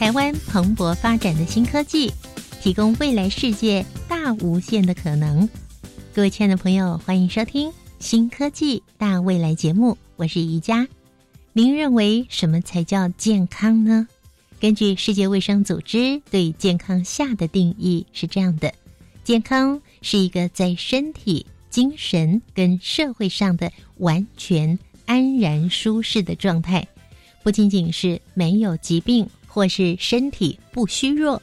台湾蓬勃发展的新科技，提供未来世界大无限的可能。各位亲爱的朋友，欢迎收听《新科技大未来》节目，我是宜佳。您认为什么才叫健康呢？根据世界卫生组织对健康下的定义是这样的：健康是一个在身体、精神跟社会上的完全安然舒适的状态，不仅仅是没有疾病。或是身体不虚弱，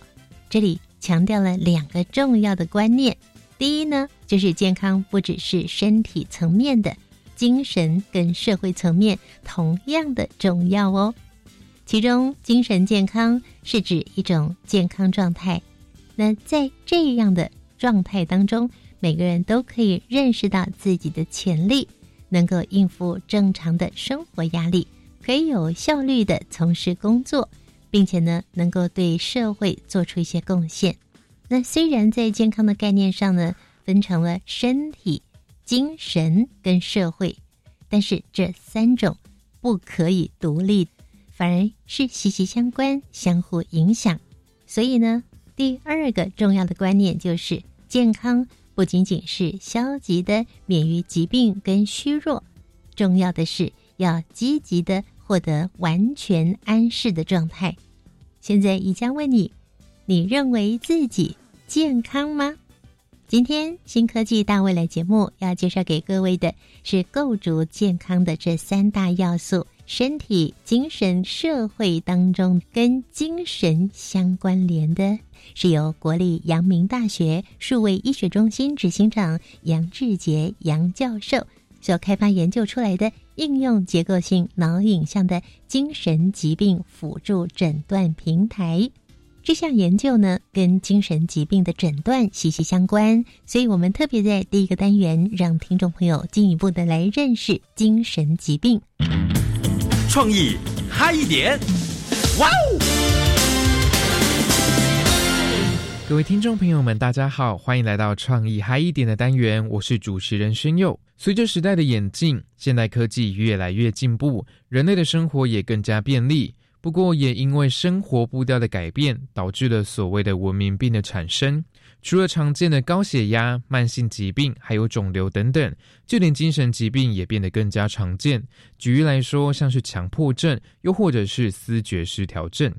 这里强调了两个重要的观念。第一呢，就是健康不只是身体层面的，精神跟社会层面同样的重要哦。其中，精神健康是指一种健康状态。那在这样的状态当中，每个人都可以认识到自己的潜力，能够应付正常的生活压力，可以有效率的从事工作。并且呢，能够对社会做出一些贡献。那虽然在健康的概念上呢，分成了身体、精神跟社会，但是这三种不可以独立，反而是息息相关、相互影响。所以呢，第二个重要的观念就是，健康不仅仅是消极的免于疾病跟虚弱，重要的是要积极的。获得完全安适的状态。现在，宜家问你：你认为自己健康吗？今天新科技大未来节目要介绍给各位的是构筑健康的这三大要素：身体、精神、社会当中跟精神相关联的，是由国立阳明大学数位医学中心执行长杨志杰杨教授所开发研究出来的。应用结构性脑影像的精神疾病辅助诊断平台，这项研究呢跟精神疾病的诊断息息相关，所以我们特别在第一个单元让听众朋友进一步的来认识精神疾病。创意嗨一点，哇哦！各位听众朋友们，大家好，欢迎来到创意嗨一点的单元，我是主持人宣佑。随着时代的演进，现代科技越来越进步，人类的生活也更加便利。不过，也因为生活步调的改变，导致了所谓的文明病的产生。除了常见的高血压、慢性疾病，还有肿瘤等等，就连精神疾病也变得更加常见。举例来说，像是强迫症，又或者是思觉失调症。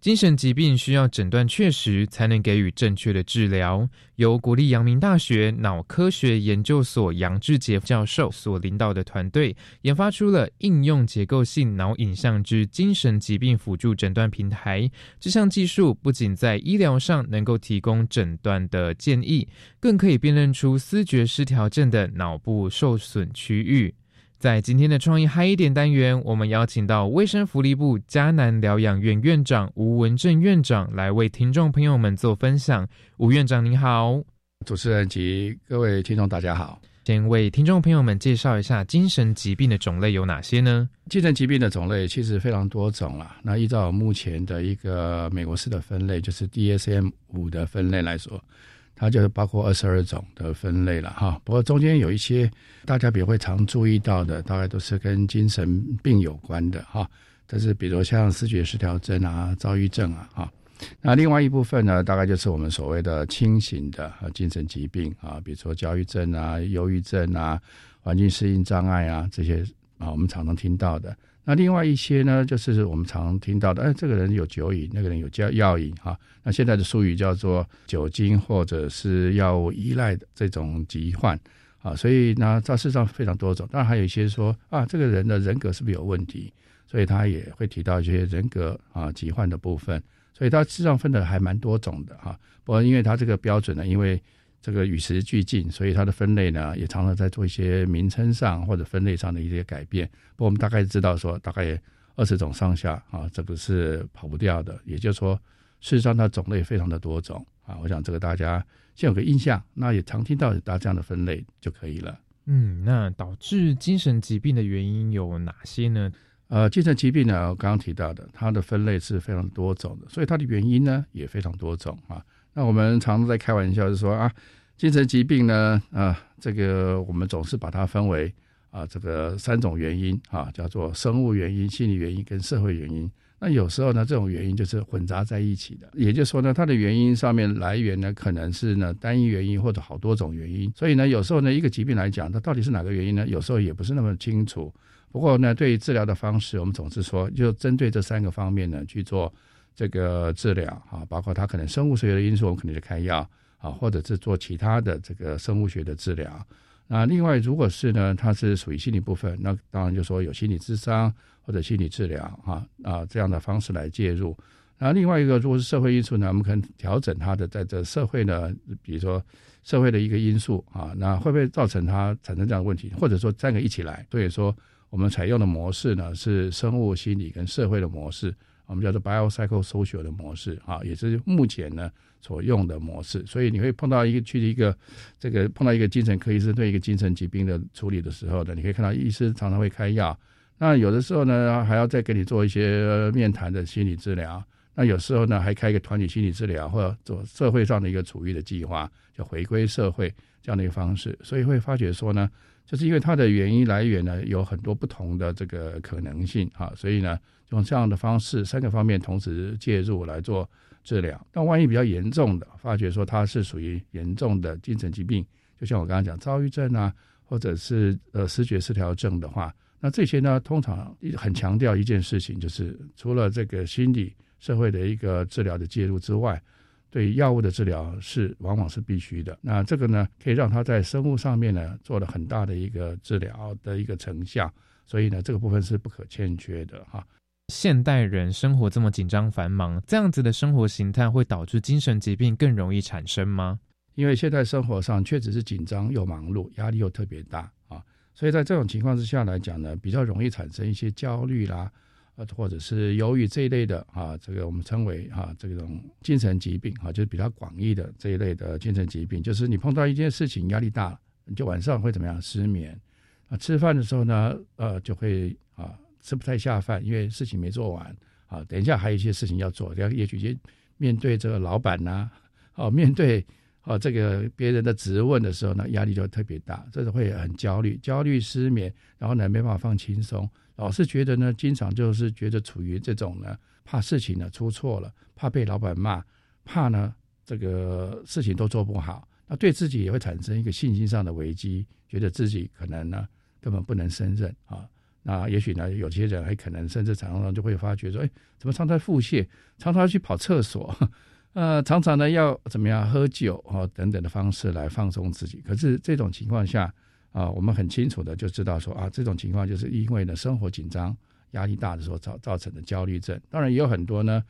精神疾病需要诊断确实，才能给予正确的治疗。由国立阳明大学脑科学研究所杨志杰教授所领导的团队，研发出了应用结构性脑影像之精神疾病辅助诊断平台。这项技术不仅在医疗上能够提供诊断的建议，更可以辨认出思觉失调症的脑部受损区域。在今天的创意嗨一点单元，我们邀请到卫生福利部迦南疗养院院长吴文正院长来为听众朋友们做分享。吴院长您好，主持人及各位听众大家好。先为听众朋友们介绍一下精神疾病的种类有哪些呢？精神疾病的种类其实非常多种了。那依照目前的一个美国式的分类，就是 DSM 五的分类来说。它就包括二十二种的分类了哈，不过中间有一些大家比较会常注意到的，大概都是跟精神病有关的哈。但是比如像视觉失调症啊、躁郁症啊哈，那另外一部分呢，大概就是我们所谓的轻型的精神疾病啊，比如说焦虑症啊、忧郁症啊、环境适应障碍啊这些啊，我们常常听到的。那另外一些呢，就是我们常听到的，哎，这个人有酒瘾，那个人有药药瘾哈。那现在的术语叫做酒精或者是药物依赖的这种疾患啊。所以呢，在世上非常多种，当然还有一些说啊，这个人的人格是不是有问题？所以他也会提到一些人格啊疾患的部分。所以它事实上分的还蛮多种的哈。不过因为它这个标准呢，因为这个与时俱进，所以它的分类呢也常常在做一些名称上或者分类上的一些改变。不过我们大概知道说，大概二十种上下啊，这个是跑不掉的。也就是说，事实上它种类非常的多种啊。我想这个大家先有个印象，那也常听到大家这样的分类就可以了。嗯，那导致精神疾病的原因有哪些呢？呃，精神疾病呢，我刚刚提到的，它的分类是非常多种的，所以它的原因呢也非常多种啊。那我们常常在开玩笑，就说啊，精神疾病呢，啊，这个我们总是把它分为啊，这个三种原因啊，叫做生物原因、心理原因跟社会原因。那有时候呢，这种原因就是混杂在一起的，也就是说呢，它的原因上面来源呢，可能是呢单一原因或者好多种原因。所以呢，有时候呢，一个疾病来讲，它到底是哪个原因呢？有时候也不是那么清楚。不过呢，对于治疗的方式，我们总是说，就针对这三个方面呢去做这个治疗啊，包括它可能生物学的因素，我们肯定是开药啊，或者是做其他的这个生物学的治疗。那另外，如果是呢，它是属于心理部分，那当然就说有心理智商或者心理治疗啊啊这样的方式来介入。那另外一个，如果是社会因素呢，我们可能调整它的在这社会呢，比如说社会的一个因素啊，那会不会造成它产生这样的问题，或者说三个一起来？所以说，我们采用的模式呢是生物心理跟社会的模式，我们叫做 biopsychosocial 的模式啊，也是目前呢。所用的模式，所以你会碰到一个去一个这个碰到一个精神科医生对一个精神疾病的处理的时候呢，你可以看到医师常常会开药，那有的时候呢还要再给你做一些面谈的心理治疗，那有时候呢还开一个团体心理治疗或者做社会上的一个处遇的计划，叫回归社会这样的一个方式，所以会发觉说呢，就是因为它的原因来源呢有很多不同的这个可能性啊，所以呢用这样的方式三个方面同时介入来做。治疗，但万一比较严重的，发觉说它是属于严重的精神疾病，就像我刚刚讲躁郁症啊，或者是呃失觉失调症的话，那这些呢，通常很强调一件事情，就是除了这个心理社会的一个治疗的介入之外，对药物的治疗是往往是必须的。那这个呢，可以让他在生物上面呢做了很大的一个治疗的一个成效，所以呢，这个部分是不可欠缺的哈。现代人生活这么紧张繁忙，这样子的生活形态会导致精神疾病更容易产生吗？因为现在生活上确实是紧张又忙碌，压力又特别大啊，所以在这种情况之下来讲呢，比较容易产生一些焦虑啦，呃，或者是忧郁这一类的啊，这个我们称为啊这种精神疾病啊，就是比较广义的这一类的精神疾病，就是你碰到一件事情压力大，你就晚上会怎么样失眠啊，吃饭的时候呢，呃，就会啊。吃不太下饭，因为事情没做完啊。等一下还有一些事情要做，要也许先面对这个老板呐，哦，面对哦这个别人的质问的时候呢，压力就特别大，这是会很焦虑、焦虑、失眠，然后呢没办法放轻松，老是觉得呢，经常就是觉得处于这种呢，怕事情呢出错了，怕被老板骂，怕呢这个事情都做不好，那对自己也会产生一个信心上的危机，觉得自己可能呢根本不能胜任啊。那也许呢，有些人还可能甚至常常就会发觉说，哎，怎么常常腹泻，常常去跑厕所，呃，常常呢要怎么样喝酒啊等等的方式来放松自己。可是这种情况下啊，我们很清楚的就知道说啊，这种情况就是因为呢生活紧张、压力大的时候造造成的焦虑症。当然也有很多呢，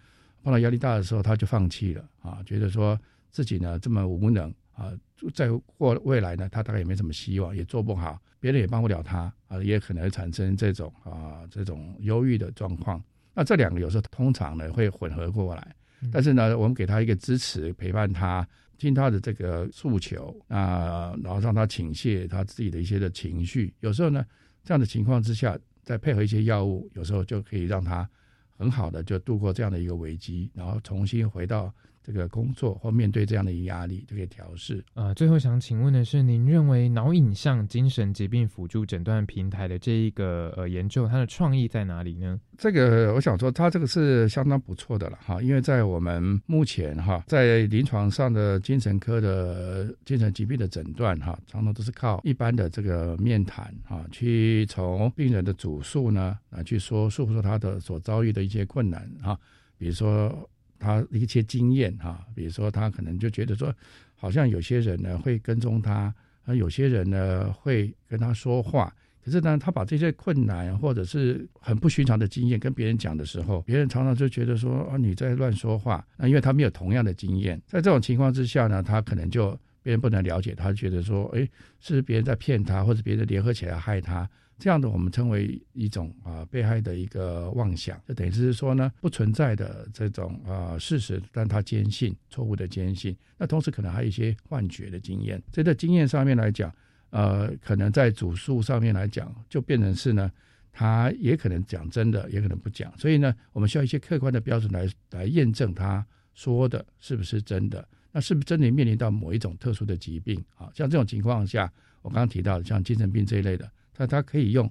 碰到压力大的时候他就放弃了啊，觉得说自己呢这么无能啊，在过未来呢他大概也没什么希望，也做不好。别人也帮不了他啊，也可能产生这种啊这种忧郁的状况。那这两个有时候通常呢会混合过来，但是呢，我们给他一个支持，陪伴他，听他的这个诉求啊，然后让他倾泻他自己的一些的情绪。有时候呢，这样的情况之下，再配合一些药物，有时候就可以让他很好的就度过这样的一个危机，然后重新回到。这个工作或面对这样的一个压力，就可以调试。呃，最后想请问的是，您认为脑影像精神疾病辅助诊断平台的这一个呃研究，它的创意在哪里呢？这个我想说，它这个是相当不错的了哈，因为在我们目前哈，在临床上的精神科的精神疾病的诊断哈，常常都是靠一般的这个面谈哈，去从病人的主诉呢啊去说诉说他的所遭遇的一些困难哈，比如说。他一些经验哈，比如说他可能就觉得说，好像有些人呢会跟踪他，而有些人呢会跟他说话。可是呢，他把这些困难或者是很不寻常的经验跟别人讲的时候，别人常常就觉得说啊你在乱说话。那因为他没有同样的经验，在这种情况之下呢，他可能就别人不能了解他，觉得说，哎，是别人在骗他，或者别人联合起来害他。这样的我们称为一种啊被害的一个妄想，就等于是说呢不存在的这种啊事实，但他坚信错误的坚信。那同时可能还有一些幻觉的经验，这在经验上面来讲，呃，可能在主诉上面来讲，就变成是呢，他也可能讲真的，也可能不讲。所以呢，我们需要一些客观的标准来来验证他说的是不是真的。那是不是真的面临到某一种特殊的疾病？啊，像这种情况下，我刚刚提到的像精神病这一类的。那他可以用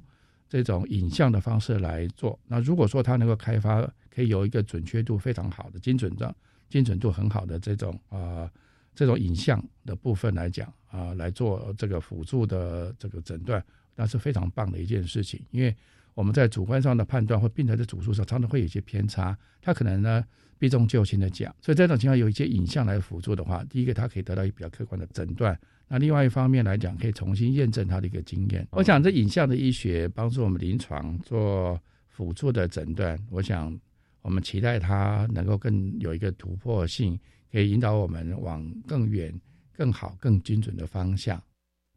这种影像的方式来做。那如果说他能够开发，可以有一个准确度非常好的、精准的、精准度很好的这种啊，这种影像的部分来讲啊，来做这个辅助的这个诊断，那是非常棒的一件事情。因为我们在主观上的判断或病人的主诉上，常常会有一些偏差，他可能呢避重就轻的讲。所以这种情况有一些影像来辅助的话，第一个他可以得到一比较客观的诊断。那另外一方面来讲，可以重新验证他的一个经验。我想，这影像的医学帮助我们临床做辅助的诊断。我想，我们期待它能够更有一个突破性，可以引导我们往更远、更好、更精准的方向。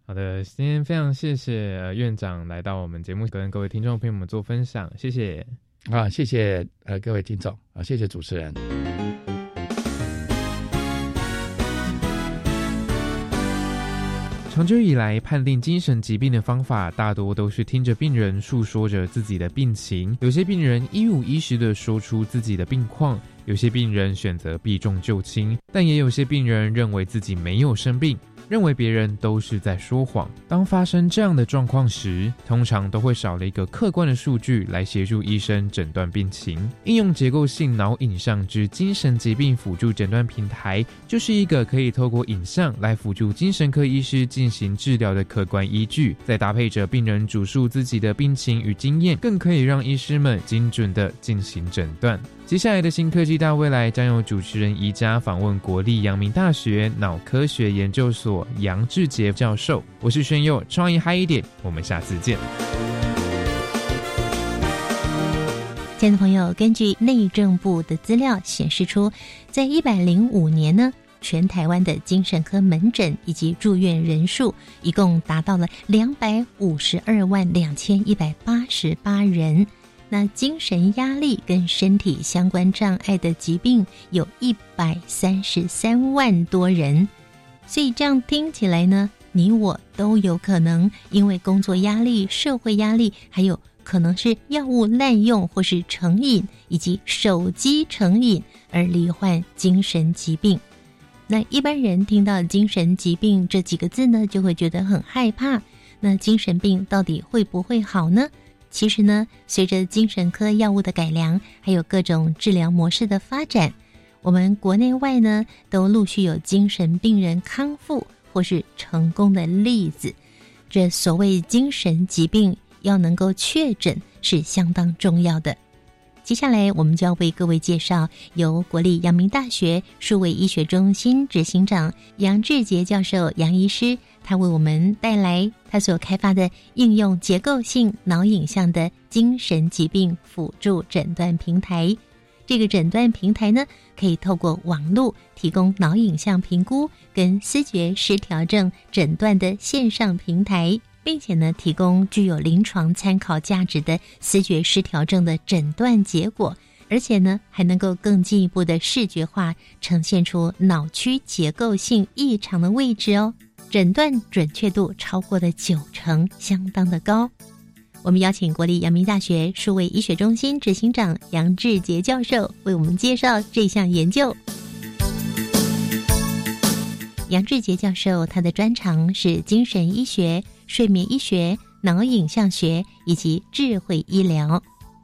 好的，今天非常谢谢院长来到我们节目，跟各位听众朋友们做分享。谢谢啊，谢谢呃各位听众啊，谢谢主持人。长久以来，判定精神疾病的方法大多都是听着病人诉说着自己的病情。有些病人一五一十的说出自己的病况，有些病人选择避重就轻，但也有些病人认为自己没有生病。认为别人都是在说谎。当发生这样的状况时，通常都会少了一个客观的数据来协助医生诊断病情。应用结构性脑影像之精神疾病辅助诊断平台，就是一个可以透过影像来辅助精神科医师进行治疗的客观依据。再搭配着病人主述自己的病情与经验，更可以让医师们精准的进行诊断。接下来的新科技大未来将由主持人宜家访问国立阳明大学脑科学研究所杨志杰教授。我是宣佑，创意嗨一点，我们下次见。亲爱的朋友，根据内政部的资料显示出，在一百零五年呢，全台湾的精神科门诊以及住院人数一共达到了两百五十二万两千一百八十八人。那精神压力跟身体相关障碍的疾病有一百三十三万多人，所以这样听起来呢，你我都有可能因为工作压力、社会压力，还有可能是药物滥用或是成瘾，以及手机成瘾而罹患精神疾病。那一般人听到“精神疾病”这几个字呢，就会觉得很害怕。那精神病到底会不会好呢？其实呢，随着精神科药物的改良，还有各种治疗模式的发展，我们国内外呢都陆续有精神病人康复或是成功的例子。这所谓精神疾病要能够确诊是相当重要的。接下来，我们就要为各位介绍由国立阳明大学数位医学中心执行长杨志杰教授杨医师。他为我们带来他所开发的应用结构性脑影像的精神疾病辅助诊断平台。这个诊断平台呢，可以透过网络提供脑影像评估跟思觉失调症诊断的线上平台，并且呢，提供具有临床参考价值的思觉失调症的诊断结果，而且呢，还能够更进一步的视觉化呈现出脑区结构性异常的位置哦。诊断准确度超过了九成，相当的高。我们邀请国立阳明大学数位医学中心执行长杨志杰教授为我们介绍这项研究。杨志杰教授他的专长是精神医学、睡眠医学、脑影像学以及智慧医疗。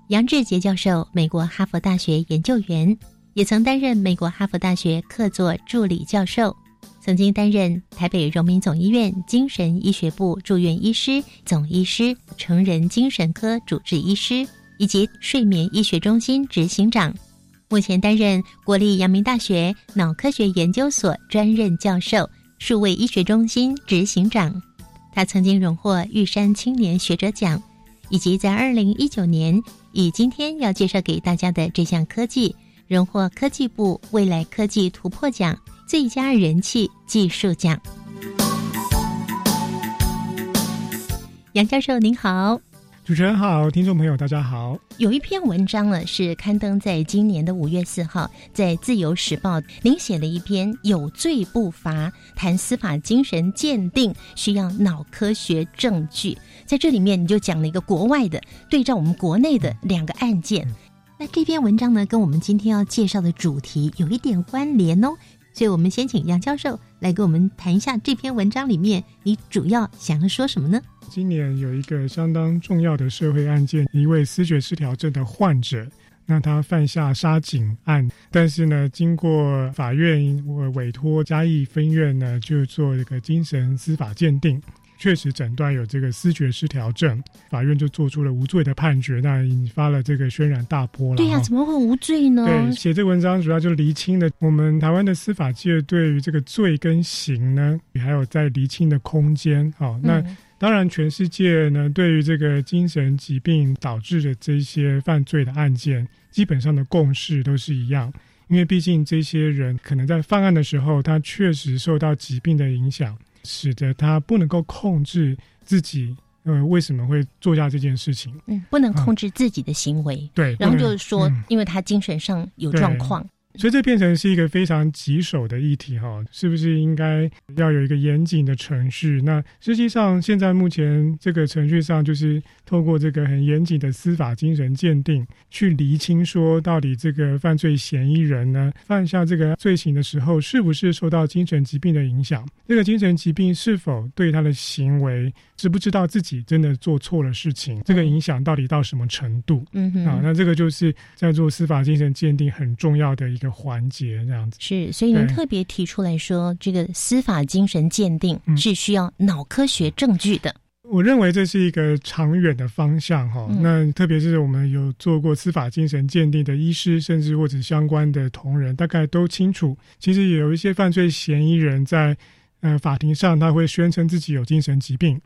杨志杰教授，美国哈佛大学研究员，也曾担任美国哈佛大学客座助理教授。曾经担任台北荣民总医院精神医学部住院医师、总医师、成人精神科主治医师，以及睡眠医学中心执行长。目前担任国立阳明大学脑科学研究所专任教授、数位医学中心执行长。他曾经荣获玉山青年学者奖，以及在二零一九年以今天要介绍给大家的这项科技，荣获科技部未来科技突破奖。最佳人气技术奖。杨教授您好。主持人好听众朋友大家好。有一篇文章呢是刊登在今年的五月四号在自由时报您写了一篇有罪不罚谈司法精神鉴定需要脑科学证据。在这里面你就讲了一个国外的对照我们国内的两个案件。那这篇文章呢跟我们今天要介绍的主题有一点关联哦。所以我们先请杨教授来跟我们谈一下这篇文章里面，你主要想要说什么呢？今年有一个相当重要的社会案件，一位思觉失调症的患者，那他犯下杀警案，但是呢，经过法院委托嘉义分院呢，就做一个精神司法鉴定，确实诊断有这个思觉失调症，法院就做出了无罪的判决，那引发了这个轩然大波了。对呀，怎么会无罪呢？对，写这文章主要就厘清了我们台湾的司法界对于这个罪跟刑呢，还有在厘清的空间。好，那。当然，全世界呢，对于这个精神疾病导致的这些犯罪的案件，基本上的共识都是一样。因为毕竟这些人可能在犯案的时候，他确实受到疾病的影响，使得他不能够控制自己。呃，为什么会做下这件事情？嗯，不能控制自己的行为。对，然后就是说，因为他精神上有状况。所以这变成是一个非常棘手的议题，哈，是不是应该要有一个严谨的程序？那实际上现在目前这个程序上，就是透过这个很严谨的司法精神鉴定，去厘清说到底这个犯罪嫌疑人呢犯下这个罪行的时候，是不是受到精神疾病的影响？这个精神疾病是否对他的行为，知不知道自己真的做错了事情？这个影响到底到什么程度？嗯哼，啊，那这个就是在做司法精神鉴定很重要的一个。环节这样子是，所以您特别提出来说，这个司法精神鉴定是需要脑科学证据的。我认为这是一个长远的方向哈。那特别是我们有做过司法精神鉴定的医师，甚至或者相关的同仁，大概都清楚，其实有一些犯罪嫌疑人在呃法庭上，他会宣称自己有精神疾病。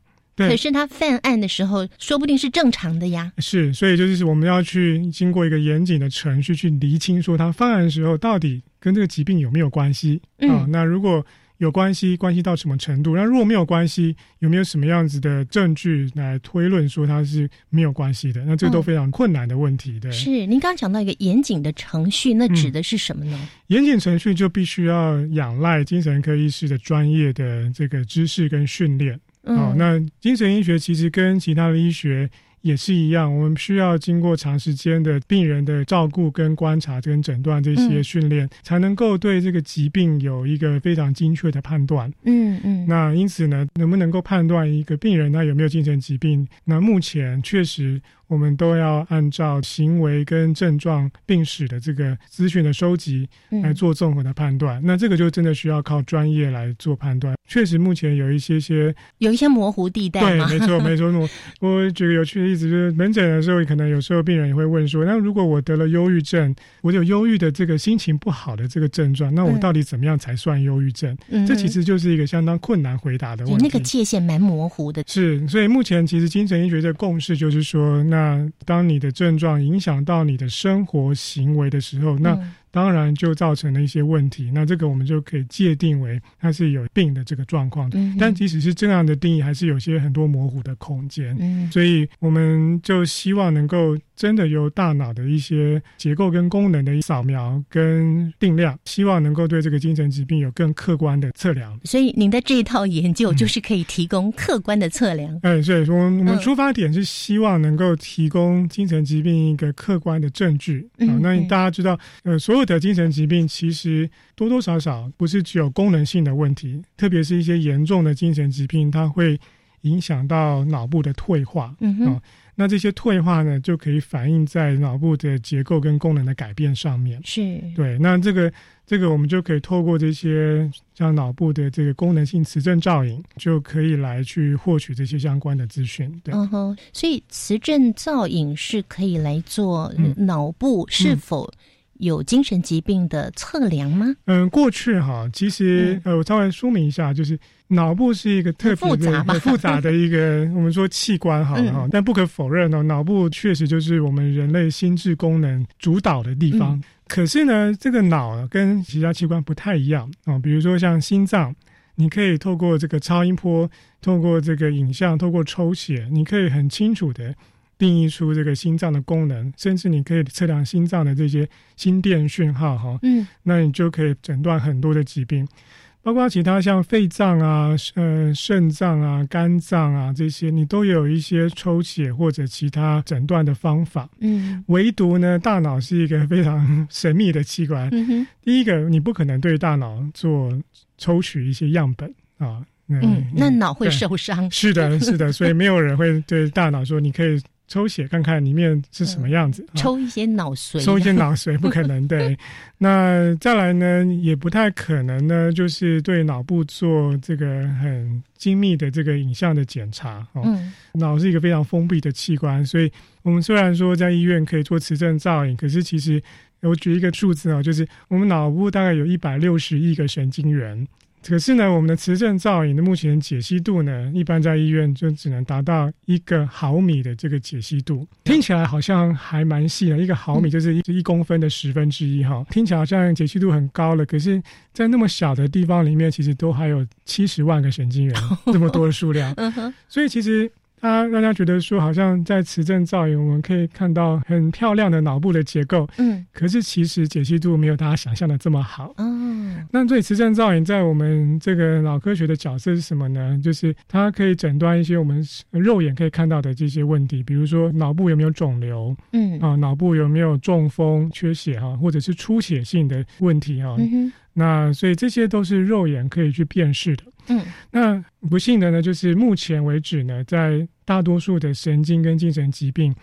可是他犯案的时候，说不定是正常的呀。是，所以就是我们要去经过一个严谨的程序去厘清，说他犯案的时候到底跟这个疾病有没有关系啊？那如果有关系，关系到什么程度？那如果没有关系，有没有什么样子的证据来推论说他是没有关系的？那这都非常困难的问题。对，是您刚刚讲到一个严谨的程序，那指的是什么呢？严谨程序就必须要仰赖精神科医师的专业的这个知识跟训练。哦，那精神医学其实跟其他的医学也是一样，我们需要经过长时间的病人的照顾、跟观察、跟诊断这些训练，才能够对这个疾病有一个非常精确的判断。嗯嗯。那因此呢，能不能够判断一个病人他有没有精神疾病？那目前确实。我们都要按照行为跟症状、病史的这个资讯的收集来做综合的判断。那这个就真的需要靠专业来做判断。确实，目前有一些些有一些模糊地带。对，没错，没错。我我举个有趣的例子，就是门诊的时候，可能有时候病人也会问说：“那如果我得了忧郁症，我有忧郁的这个心情不好的这个症状，那我到底怎么样才算忧郁症？”嗯这其实就是一个相当困难回答的问题。那个界限蛮模糊的。是，所以目前其实精神医学的共识就是说，那那当你的症状影响到你的生活行为的时候，那。当然就造成了一些问题，那这个我们就可以界定为它是有病的这个状况。但即使是这样的定义，还是有些很多模糊的空间。所以我们就希望能够真的由大脑的一些结构跟功能的扫描跟定量，希望能够对这个精神疾病有更客观的测量。所以您的这一套研究就是可以提供客观的测量。嗯，所以说我们出发点是希望能够提供精神疾病一个客观的证据。啊，那大家知道，呃，所有。的精神疾病其实多多少少不是只有功能性的问题，特别是一些严重的精神疾病，它会影响到脑部的退化。嗯哼，那这些退化呢，就可以反映在脑部的结构跟功能的改变上面。是，对。那这个这个，我们就可以透过这些像脑部的这个功能性磁振造影，就可以来去获取这些相关的资讯。对，嗯哼。所以磁振造影是可以来做脑部是否。有精神疾病的测量吗？嗯，过去哈，其实呃，我稍微说明一下，就是脑部是一个特别的、很复杂的一个 我们说器官哈哈，但不可否认呢，脑部确实就是我们人类心智功能主导的地方。可是呢，这个脑跟其他器官不太一样啊，比如说像心脏。你可以透过这个超音波，透过这个影像，透过抽血，你可以很清楚的定义出这个心脏的功能，甚至你可以测量心脏的这些心电讯号，哈，嗯，那你就可以诊断很多的疾病。包括其他像肺脏啊、呃肾脏啊、肝脏啊这些，你都有一些抽血或者其他诊断的方法。嗯，唯独呢，大脑是一个非常神秘的器官。嗯哼，第一个，你不可能对大脑做抽取一些样本啊。嗯，那脑会受伤。是的，是的，所以没有人会对大脑说你可以。抽血看看里面是什么样子，抽一些脑髓，抽一些脑髓 不可能对。那再来呢，也不太可能呢，就是对脑部做这个很精密的这个影像的检查。嗯，脑是一个非常封闭的器官，所以我们虽然说在医院可以做磁振造影，可是其实我举一个数字啊，就是我们脑部大概有一百六十亿个神经元。可是呢，我们的磁振造影的目前解析度呢，一般在医院就只能达到一个毫米的这个解析度，听起来好像还蛮细的，一个毫米就是一一公分的十分之一哈，听起来好像解析度很高了。可是，在那么小的地方里面，其实都还有七十万个神经元，这么多的数量，所以其实。它让大家觉得说，好像在磁振造影，我们可以看到很漂亮的脑部的结构。嗯，可是其实解析度没有大家想象的这么好。嗯，那所以磁振造影在我们这个脑科学的角色是什么呢？就是它可以诊断一些我们肉眼可以看到的这些问题，比如说脑部有没有肿瘤，嗯啊，脑部有没有中风、缺血哈，或者是出血性的问题哈。那所以这些都是肉眼可以去辨识的。嗯，那不幸的呢，就是目前为止呢，在大多数的神经跟精神疾病，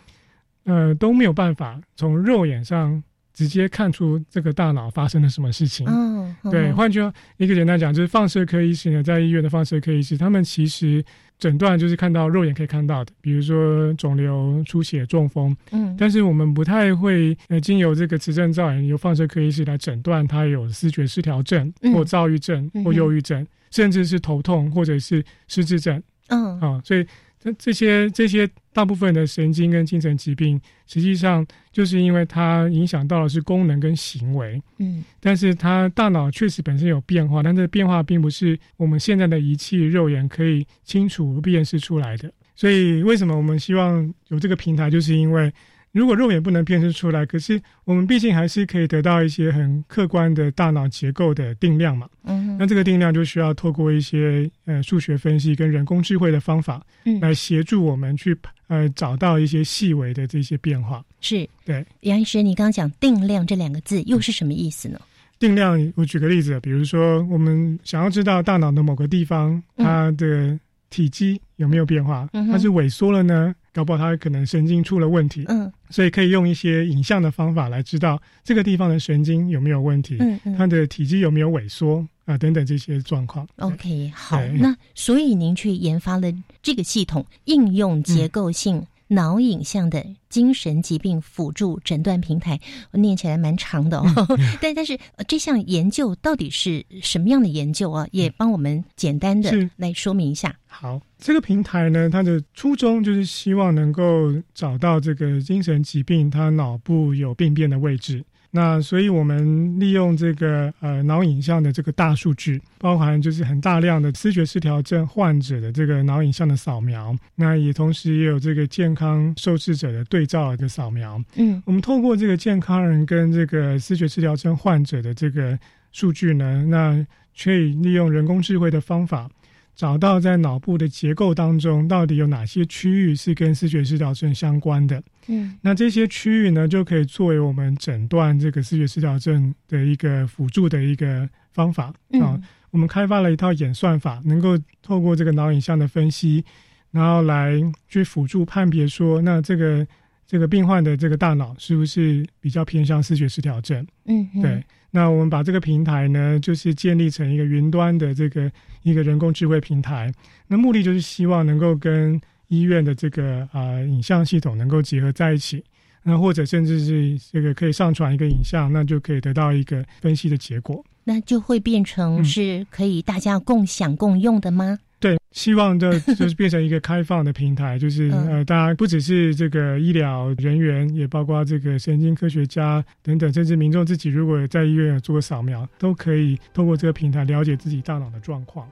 呃，都没有办法从肉眼上直接看出这个大脑发生了什么事情。嗯，对。换句话，一个简单讲，就是放射科医师呢，在医院的放射科医师，他们其实。诊断就是看到肉眼可以看到的，比如说肿瘤、出血、中风。嗯，但是我们不太会呃，经由这个磁振造影由放射科医师来诊断他有思觉失调症或躁郁症或忧郁症，甚至是头痛或者是失智症。嗯，啊，所以。这这些这些大部分的神经跟精神疾病，实际上就是因为它影响到的是功能跟行为，嗯，但是它大脑确实本身有变化，但这变化并不是我们现在的仪器肉眼可以清楚辨识出来的。所以为什么我们希望有这个平台，就是因为。如果肉眼不能辨识出来，可是我们毕竟还是可以得到一些很客观的大脑结构的定量嘛。嗯，那这个定量就需要透过一些呃数学分析跟人工智慧的方法，嗯，来协助我们去呃找到一些细微的这些变化。是，对。杨医师，你刚刚讲定量这两个字又是什么意思呢？定量，我举个例子，比如说我们想要知道大脑的某个地方它的体积有没有变化，它是萎缩了呢？搞不好它可能神经出了问题，嗯，所以可以用一些影像的方法来知道这个地方的神经有没有问题，嗯嗯，它的体积有没有萎缩啊等等这些状况。OK，好，那所以您去研发了这个系统，应用结构性。脑影像的精神疾病辅助诊断平台，我念起来蛮长的哦。但但是这项研究到底是什么样的研究啊？也帮我们简单的来说明一下。好，这个平台呢，它的初衷就是希望能够找到这个精神疾病它脑部有病变的位置。那所以，我们利用这个呃脑影像的这个大数据，包含就是很大量的视觉失调症患者的这个脑影像的扫描，那也同时也有这个健康受试者的对照的扫描。嗯，我们透过这个健康人跟这个视觉失调症患者的这个数据呢，那可以利用人工智慧的方法。找到在脑部的结构当中，到底有哪些区域是跟视觉失调症相关的？嗯，那这些区域呢，就可以作为我们诊断这个视觉失调症的一个辅助的一个方法啊。我们开发了一套演算法，能够透过这个脑影像的分析，然后来去辅助判别说，那这个这个病患的这个大脑是不是比较偏向视觉失调症？嗯，对。那我们把这个平台呢，就是建立成一个云端的这个一个人工智慧平台。那目的就是希望能够跟医院的这个啊影像系统能够结合在一起。那或者甚至是这个可以上传一个影像，那就可以得到一个分析的结果。那就会变成是可以大家共享共用的吗？对，希望这就是变成一个开放的平台，就是呃，大家不只是这个医疗人员，也包括这个神经科学家等等，甚至民众自己，如果在医院做扫描，都可以通过这个平台了解自己大脑的状况。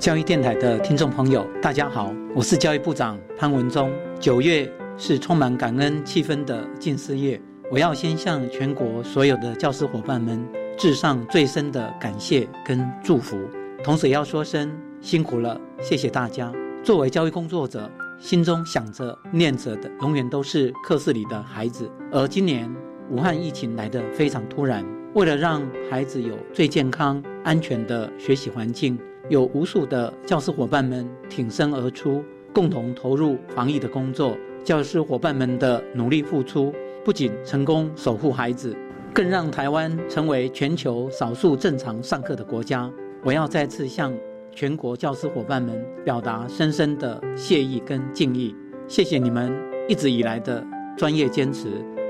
教育电台的听众朋友，大家好，我是教育部长潘文忠。九月是充满感恩气氛的近思月，我要先向全国所有的教师伙伴们致上最深的感谢跟祝福，同时也要说声辛苦了，谢谢大家。作为教育工作者，心中想着、念着的，永远都是课室里的孩子。而今年武汉疫情来得非常突然，为了让孩子有最健康、安全的学习环境，有无数的教师伙伴们挺身而出，共同投入防疫的工作。教师伙伴们的努力付出，不仅成功守护孩子，更让台湾成为全球少数正常上课的国家。我要再次向。全国教师伙伴们表达深深的谢意跟敬意，谢谢你们一直以来的专业坚持，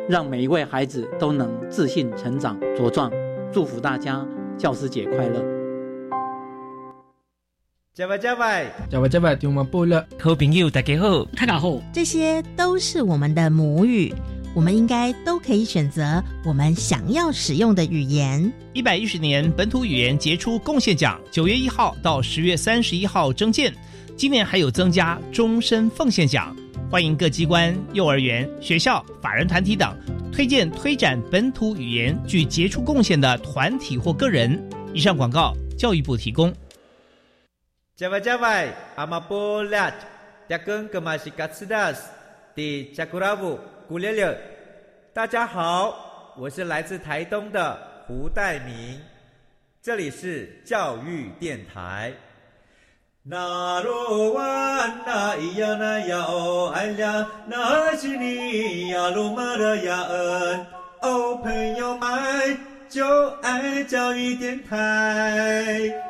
让每一位孩子都能自信成长茁壮。祝福大家教师节快乐！加拜加拜，加拜加拜，听我播了。好朋友大家好，大家好，这些都是我们的母语。我们应该都可以选择我们想要使用的语言。一百一十年本土语言杰出贡献奖，九月一号到十月三十一号征件。今年还有增加终身奉献奖，欢迎各机关、幼儿园、学校、法人团体等推荐推展本土语言具杰出贡献的团体或个人。以上广告，教育部提供。加拜加拜，阿玛波古拉布。古六六，大家好，我是来自台东的胡代明，这里是教育电台。那罗哇那咿呀那呀哦哎呀，那是你呀鲁玛的呀恩哦，朋友们就爱教育电台。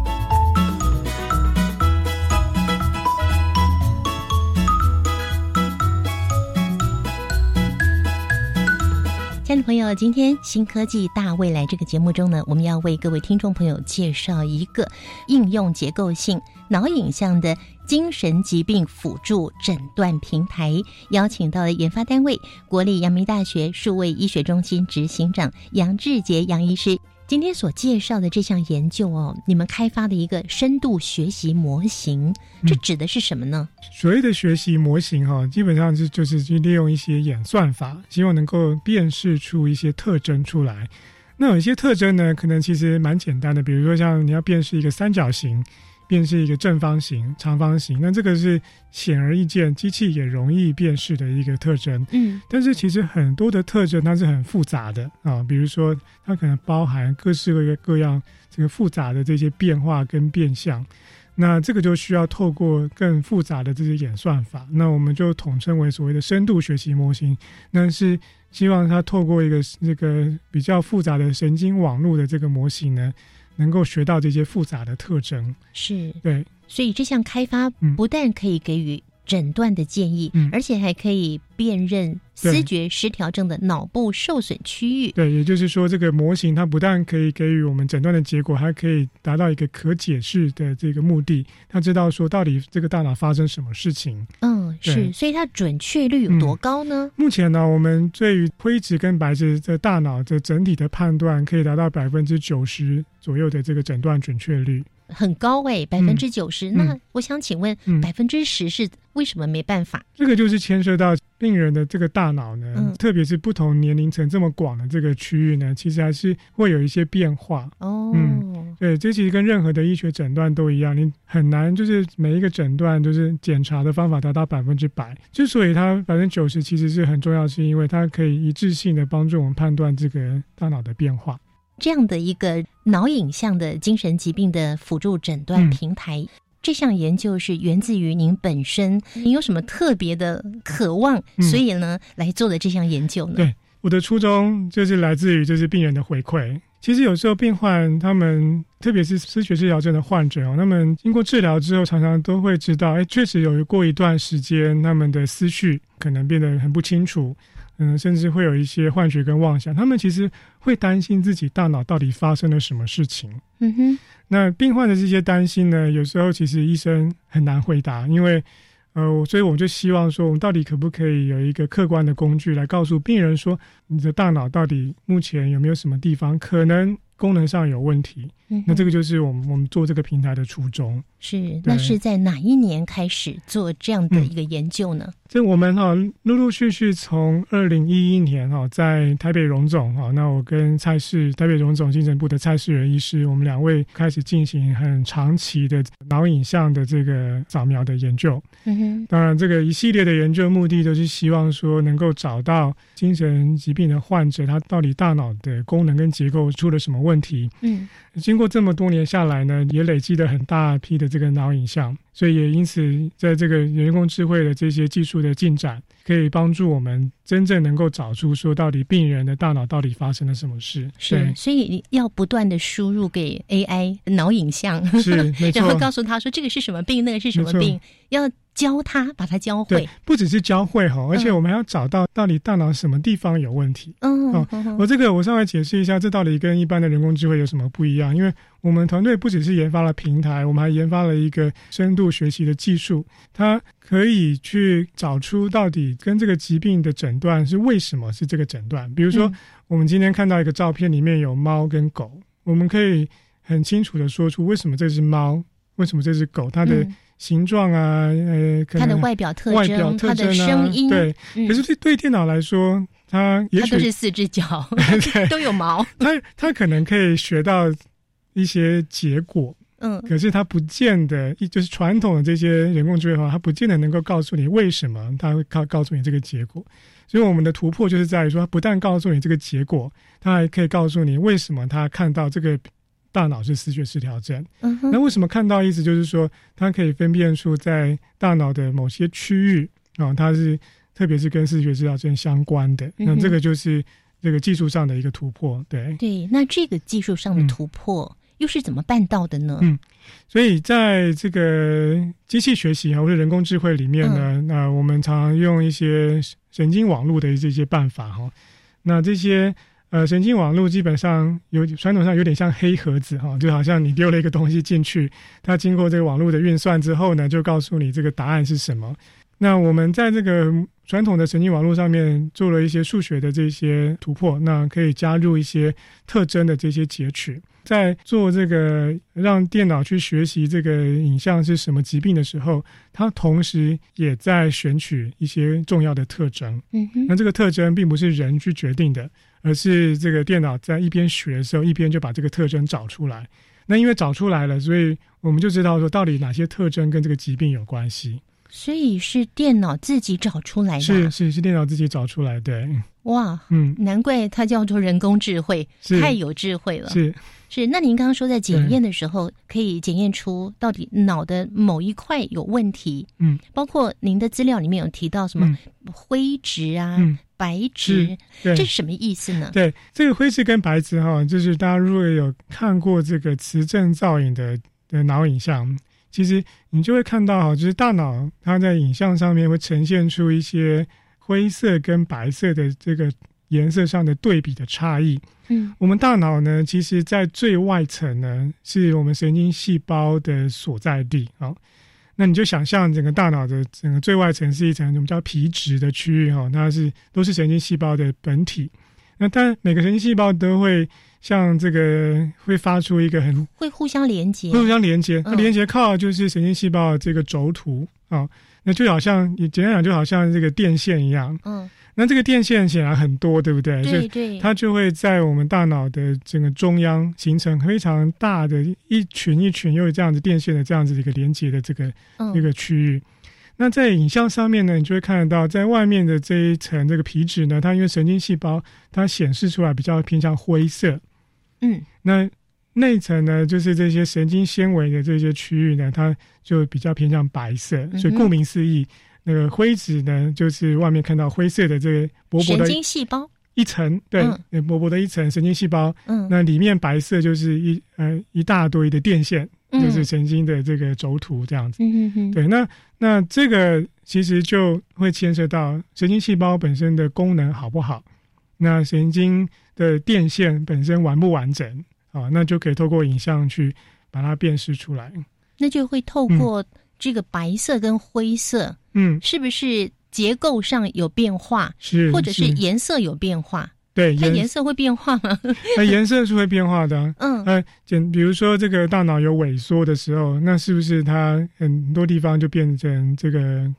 亲爱的朋友，今天新科技大未来这个节目中呢，我们要为各位听众朋友介绍一个应用结构性脑影像的。精神疾病辅助诊断平台邀请到了研发单位国立阳明大学数位医学中心执行长杨志杰杨医师。今天所介绍的这项研究哦，你们开发的一个深度学习模型，这指的是什么呢？所谓的学习模型哈，基本上是就是去利用一些演算法，希望能够辨识出一些特征出来。那有一些特征呢，可能其实蛮简单的，比如说像你要辨识一个三角形。便是一个正方形、长方形，那这个是显而易见，机器也容易辨识的一个特征。嗯，但是其实很多的特征它是很复杂的啊，比如说它可能包含各式各各样这个复杂的这些变化跟变相，那这个就需要透过更复杂的这些演算法，那我们就统称为所谓的深度学习模型。那是希望它透过一个这个比较复杂的神经网络的这个模型呢。能够学到这些复杂的特征，是。对，所以这项开发不但可以给予诊断的建议，而且还可以辨认思觉失调症的脑部受损区域。对，也就是说，这个模型它不但可以给予我们诊断的结果，还可以达到一个可解释的这个目的。他知道说，到底这个大脑发生什么事情？嗯，是，所以它准确率有多高呢？目前呢，我们对于灰质跟白质的大脑的整体的判断，可以达到百分之九十。左右的这个诊断准确率很高哎，百分之九十。那我想请问，百分之十是为什么没办法？这个就是牵涉到病人的这个大脑呢，特别是不同年龄层这么广的这个区域呢，其实还是会有一些变化哦。嗯，对，这其实跟任何的医学诊断都一样，你很难就是每一个诊断就是检查的方法达到百分之百。之所以它百分之九十其实是很重要，是因为它可以一致性的帮助我们判断这个大脑的变化。这样的一个脑影像的精神疾病的辅助诊断平台，这项研究是源自于您本身，您有什么特别的渴望，所以呢来做的这项研究呢？对，我的初衷就是来自于就是病人的回馈。其实有时候病患他们，特别是思觉失调症的患者哦，他们经过治疗之后，常常都会知道，哎，确实有过一段时间，他们的思绪可能变得很不清楚。嗯，甚至会有一些幻觉跟妄想，他们其实会担心自己大脑到底发生了什么事情。嗯哼，那病患的这些担心呢，有时候其实医生很难回答，因为呃，所以我们就希望说，我们到底可不可以有一个客观的工具来告诉病人说，你的大脑到底目前有没有什么地方可能功能上有问题？那这个就是我们我们做这个平台的初衷。是，那是在哪一年开始做这样的一个研究呢？这我们哈陆陆续续从二零一一年哈，在台北荣总哈，那我跟蔡氏台北荣总精神部的蔡世仁医师，我们两位开始进行很长期的脑影像的这个扫描的研究。嗯哼，当然，这个一系列的研究目的都是希望说能够找到精神疾病的患者，他到底大脑的功能跟结构出了什么问题。嗯，经过这么多年下来呢，也累积了很大批的这个脑影像。所以也因此，在这个人工智慧的这些技术的进展，可以帮助我们真正能够找出说到底病人的大脑到底发生了什么事。是，所以要不断的输入给 AI 脑影像，是，然后 告诉他说这个是什么病，那个是什么病，要教他把它教会。不只是教会哈，而且我们还要找到到底大脑什么地方有问题。嗯，哦，我这个我稍微解释一下，这到底跟一般的人工智慧有什么不一样？因为我们团队不只是研发了平台，我们还研发了一个深度学习的技术，它可以去找出到底跟这个疾病的诊断是为什么是这个诊断。比如说，我们今天看到一个照片，里面有猫跟狗，我们可以很清楚的说出为什么这只猫，为什么这只狗，它的形状啊，呃，它的外表特征、外表特征啊，对。可是对对电脑来说，它也许都是四只脚，都有毛。它它可能可以学到一些结果，嗯，可是它不见得，就是传统的这些人工智慧的话，它不见得能够告诉你为什么它会告告诉你这个结果。所以我们的突破就是在于说，它不但告诉你这个结果，它还可以告诉你为什么它看到这个大脑是视觉失调症。嗯，那为什么看到意思就是说，它可以分辨出在大脑的某些区域啊，它是特别是跟视觉失调症相关的。那这个就是这个技术上的一个突破。对对，那这个技术上的突破。又是怎么办到的呢？嗯，所以在这个机器学习啊，或者人工智慧里面呢，那我们常常用一些神经网络的这些办法哈。那这些呃神经网络基本上有传统上有点像黑盒子哈，就好像你丢了一个东西进去，它经过这个网络的运算之后呢，就告诉你这个答案是什么。那我们在这个传统的神经网络上面做了一些数学的这些突破，那可以加入一些特征的这些截取。在做这个让电脑去学习这个影像是什么疾病的时候，它同时也在选取一些重要的特征。嗯，那这个特征并不是人去决定的，而是这个电脑在一边学的时候，一边就把这个特征找出来。那因为找出来了，所以我们就知道说到底哪些特征跟这个疾病有关系。所以是电脑自己找出来的，是是是电脑自己找出来的。哇，嗯，难怪它叫做人工智慧，太有智慧了。是。是，那您刚刚说在检验的时候，可以检验出到底脑的某一块有问题。嗯，包括您的资料里面有提到什么灰质啊、白质，这是什么意思呢？对，这个灰质跟白质哈，就是大家如果有看过这个磁振造影的的脑影像，其实你就会看到哈，就是大脑它在影像上面会呈现出一些灰色跟白色的这个颜色上的对比的差异。嗯，我们大脑呢，其实，在最外层呢，是我们神经细胞的所在地。好，那你就想象整个大脑的整个最外层是一层我们叫皮质的区域，哈，它是都是神经细胞的本体。那但每个神经细胞都会像这个会发出一个很会互相连接，会互相连接。那连接靠就是神经细胞这个轴突啊，那就好像你简单讲，就好像这个电线一样。嗯。那这个电线显然很多，对不对？对对，它就会在我们大脑的整个中央形成非常大的一群一群又这样子电线的这样子一个连接的这个一个区域。那在影像上面呢，你就会看得到，在外面的这一层这个皮质呢，它因为神经细胞它显示出来比较偏向灰色。嗯，那内层呢，就是这些神经纤维的这些区域呢，它就比较偏向白色。所以顾名思义。那个灰质呢，就是外面看到灰色的这个薄薄的神经细胞一层，对，薄薄的一层神经细胞。嗯，那里面白色就是一呃一大堆的电线就是神经的这个轴突这样子。嗯嗯嗯，对，那那这个其实就会牵涉到神经细胞本身的功能好不好，那神经的电线本身完不完整啊，那就可以透过影像去把它辨识出来。那就会透过这个白色跟灰色，嗯，是不是结构上有变化，是，或者是颜色有变化？对，它颜色会变化吗？那颜色是会变化的。嗯，呃，简比如说这个大脑有萎缩的时候，那是不是它很多地方就变成这个，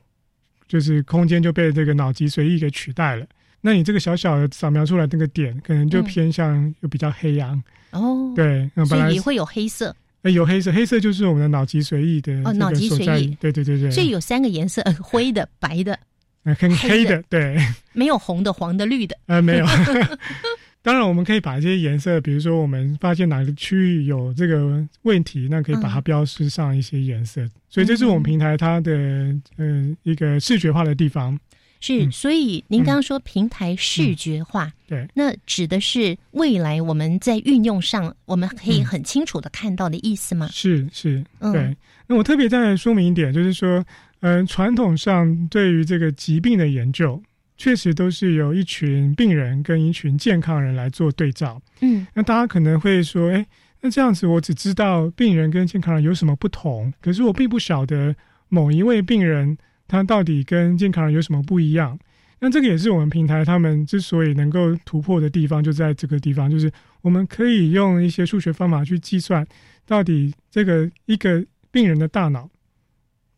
就是空间就被这个脑脊髓液给取代了？那你这个小小的扫描出来那个点，可能就偏向又比较黑暗。哦，对，那本来也会有黑色。呃，有黑色，黑色就是我们的脑脊髓液的哦，脑脊髓液。对对对对。所以有三个颜色：灰的、白的、很黑的。对，没有红的、黄的、绿的。呃，没有。当然，我们可以把这些颜色，比如说我们发现哪个区域有这个问题，那可以把它标示上一些颜色。所以这是我们平台它的呃一个视觉化的地方。是，所以您刚刚说平台视觉化，对，那指的是未来我们在运用上，我们可以很清楚的看到的意思吗？是是，对。那我特别再说明一点，就是说，嗯，传统上对于这个疾病的研究，确实都是由一群病人跟一群健康人来做对照。嗯，那大家可能会说，哎，那这样子我只知道病人跟健康人有什么不同，可是我并不晓得某一位病人。它到底跟健康人有什么不一样？那这个也是我们平台他们之所以能够突破的地方，就在这个地方，就是我们可以用一些数学方法去计算，到底这个一个病人的大脑，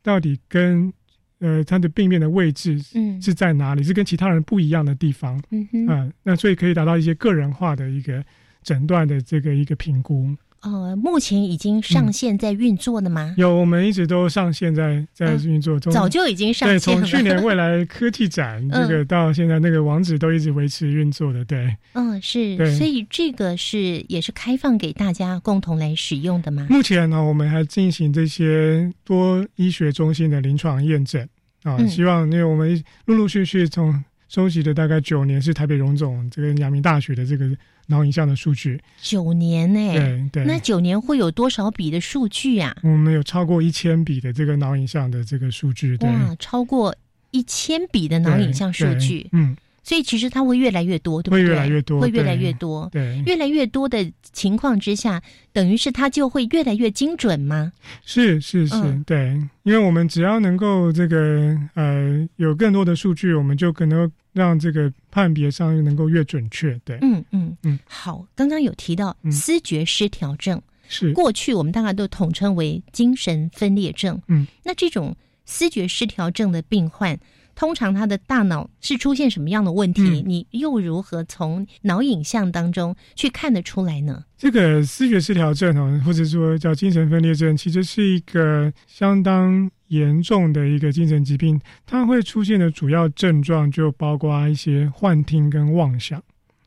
到底跟呃他的病变的位置嗯是在哪里，是跟其他人不一样的地方，嗯哼，啊，那所以可以达到一些个人化的一个诊断的这个一个评估。呃，目前已经上线在运作的吗？有，我们一直都上线在在运作中，早就已经上线了。对，从去年未来科技展这个到现在，那个网址都一直维持运作的。对，嗯，是，所以这个是也是开放给大家共同来使用的吗？目前呢，我们还进行这些多医学中心的临床验证啊，希望因为我们陆陆续续从收集的大概九年是台北荣总这个阳明大学的这个。脑影像的数据九年呢？对对，那九年会有多少笔的数据呀？我们有超过一千笔的这个脑影像的这个数据，哇，超过一千笔的脑影像数据，嗯，所以其实它会越来越多，对不对？会越来越多，会越来越多，对，越来越多的情况之下，等于是它就会越来越精准吗？是是是，对，因为我们只要能够这个呃有更多的数据，我们就可能。让这个判别上能够越准确，对，嗯嗯。嗯，好，刚刚有提到思觉失调症，是。过去我们大概都统称为精神分裂症，嗯，那这种思觉失调症的病患，通常他的大脑是出现什么样的问题？你又如何从脑影像当中去看得出来呢？这个思觉失调症哦，或者说叫精神分裂症，其实是一个相当。严重的一个精神疾病，它会出现的主要症状就包括一些幻听跟妄想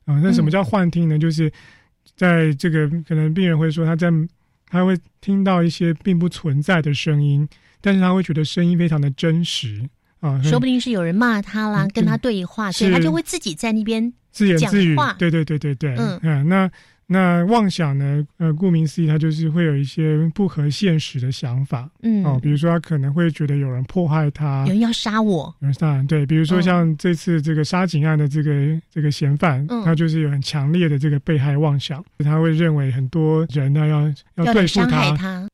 啊。那什么叫幻听呢？就是在这个可能病人会说他在他会听到一些并不存在的声音，但是他会觉得声音非常的真实啊。说不定是有人骂他啦，跟他对话，所以他就会自己在那边自言自语。对对对对对，嗯，那。那妄想呢？呃，顾名思义，他就是会有一些不合现实的想法，嗯，哦，比如说他可能会觉得有人迫害他，有人要杀我，有人杀，对，比如说像这次这个杀警案的这个这个嫌犯，他就是有很强烈的这个被害妄想，他会认为很多人呢要要对付他。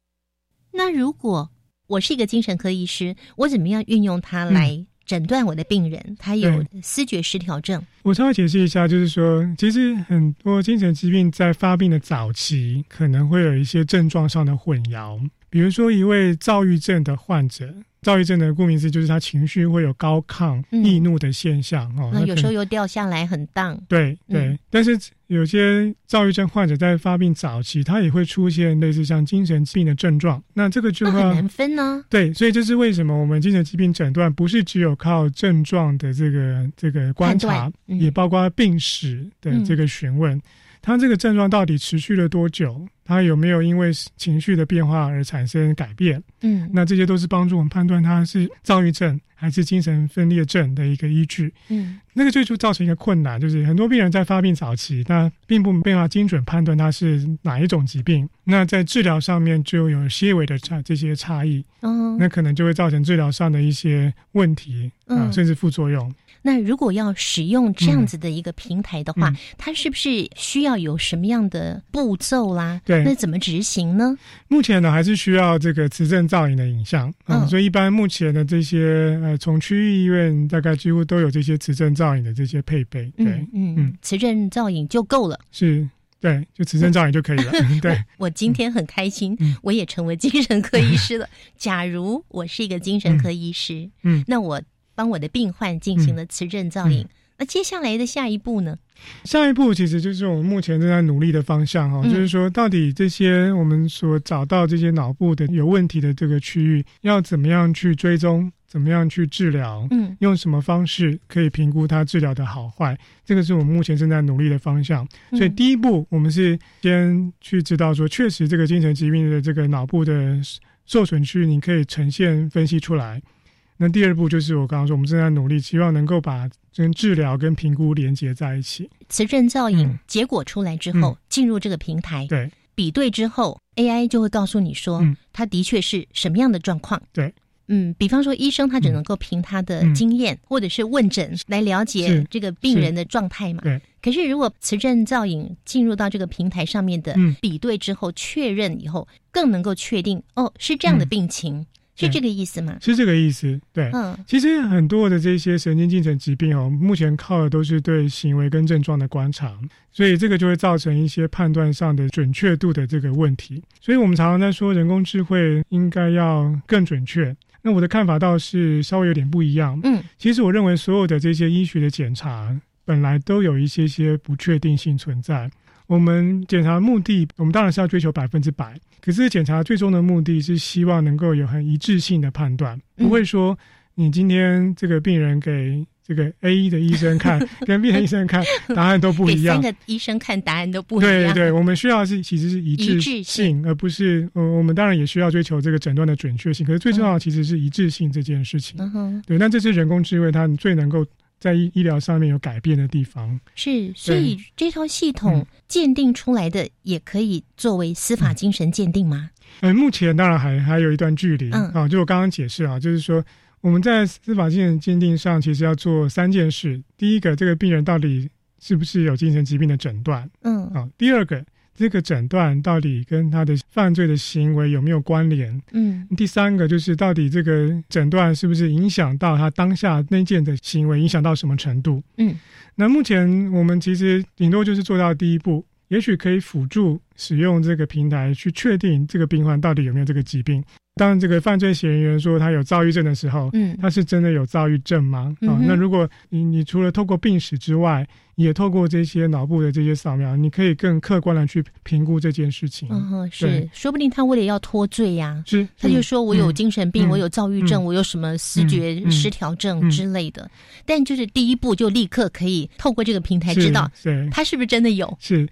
那如果我是一个精神科医师，我怎么样运用它来？诊断我的病人，他有思觉失调症。我稍微解释一下，就是说，其实很多精神疾病在发病的早期，可能会有一些症状上的混淆。比如说，一位躁郁症的患者。躁郁症的顾名思义就是他情绪会有高亢、易怒的现象哦。那有时候又掉下来，很荡。对对，但是有些躁郁症患者在发病早期，他也会出现类似像精神疾病的症状。那这个就很难分呢。对，所以这是为什么我们精神疾病诊断不是只有靠症状的这个这个观察，也包括病史的这个询问。他这个症状到底持续了多久？他有没有因为情绪的变化而产生改变？嗯，那这些都是帮助我们判断他是躁郁症还是精神分裂症的一个依据。嗯，那个最初造成一个困难，就是很多病人在发病早期，那并不没办法精准判断他是哪一种疾病。那在治疗上面就有些微的差这些差异，哦，那可能就会造成治疗上的一些问题啊，嗯甚至副作用。那如果要使用这样子的一个平台的话，嗯它是不是需要有什么样的步骤啦？对那怎么执行呢？目前呢，还是需要这个磁振造影的影像啊、嗯所以一般目前的这些呃，从区域医院大概几乎都有这些磁振造影的这些配备。对，嗯嗯嗯磁振造影就够了。是，对，就磁振造影就可以了。对，我今天很开心，嗯我也成为精神科医师了。假如我是一个精神科医师，嗯那我帮我的病患进行了磁振造影，嗯那接下来的下一步呢？下一步其实就是我们目前正在努力的方向哈、嗯就是说到底这些我们所找到这些脑部的有问题的这个区域，要怎么样去追踪，怎么样去治疗，嗯用什么方式可以评估它治疗的好坏，这个是我们目前正在努力的方向。嗯所以第一步，我们是先去知道说，确实这个精神疾病的这个脑部的受损区域，你可以呈现分析出来。那第二步就是我刚刚说，我们正在努力，希望能够把跟治疗跟评估连接在一起。磁振造影嗯。结果出来之后，嗯。进入这个平台，对，比对之后，AI 就会告诉你说，嗯。它的确是什么样的状况。对。嗯，比方说，医生他只能够凭他的经验、或者是问诊来了解这个病人的状态嘛。对。可是，如果磁振造影进入到这个平台上面的嗯。比对之后，确认以后，更能够确定哦，是这样的嗯。病情，是对这个意思吗？是这个意思。对，嗯其实很多的这些神经精神疾病哦，目前靠的都是对行为跟症状的观察，所以这个就会造成一些判断上的准确度的这个问题。所以我们常常在说，人工智慧应该要更准确。那我的看法倒是稍微有点不一样。嗯其实我认为所有的这些医学的检查本来都有一些些不确定性存在。我们检查目的，我们当然是要追求百分之百，可是检查最终的目的是希望能够有很一致性的判断，嗯不会说你今天这个病人给这个 A 的医生看，跟 B 的医生看答案都不。一样个医生看答案都不一样。对对，我们需要是其实是一一致致性性，而不是呃，我们当然也需要追求这个诊断的准确性，可是最重要的其实是一致性这件事情。嗯，对，那这是人工智慧它最能够在医医疗上面有改变的地方。是，所以这套系统嗯。鉴定出来的也可以作为司法精神鉴定吗？嗯，目前当然还还有一段距离嗯。啊，就我刚刚解释啊，就是说我们在司法精神鉴定上其实要做三件事：第一个，这个病人到底是不是有精神疾病的诊断嗯。啊；第二个，这个诊断到底跟他的犯罪的行为有没有关联？嗯第三个就是到底这个诊断是不是影响到他当下那件的行为，影响到什么程度？嗯，那目前我们其实顶多就是做到第一步，也许可以辅助使用这个平台去确定这个病患到底有没有这个疾病。当这个犯罪嫌疑人说他有躁郁症的时候，嗯他是真的有躁郁症吗？啊、那如果你你除了透过病史之外，也透过这些脑部的这些扫描，你可以更客观的去评估这件事情。嗯哼，是，说不定他为了要脱罪呀、是，他就说我有嗯精神病，嗯我有躁郁症，嗯我有什么思觉嗯失调症嗯之类的。但就是第一步就立刻可以透过这个平台知道对他是不是真的有。是。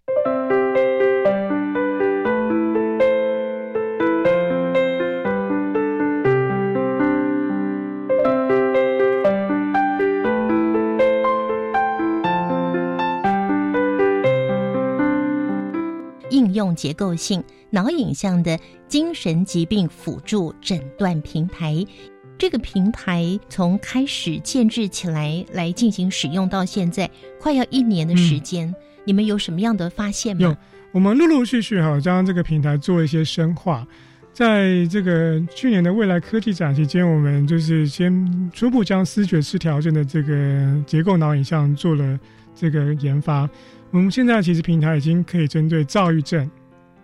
结构性脑影像的精神疾病辅助诊断平台。这个平台从开始建制起来来进行使用到现在，快要一年的时间。你们有什么样的发现吗有？我们陆陆续续哈将这个平台做一些深化。在这个去年的未来科技展期间，我们就是先初步将视觉失调症的这个结构脑影像做了这个研发。我们现在其实平台已经可以针对躁郁症，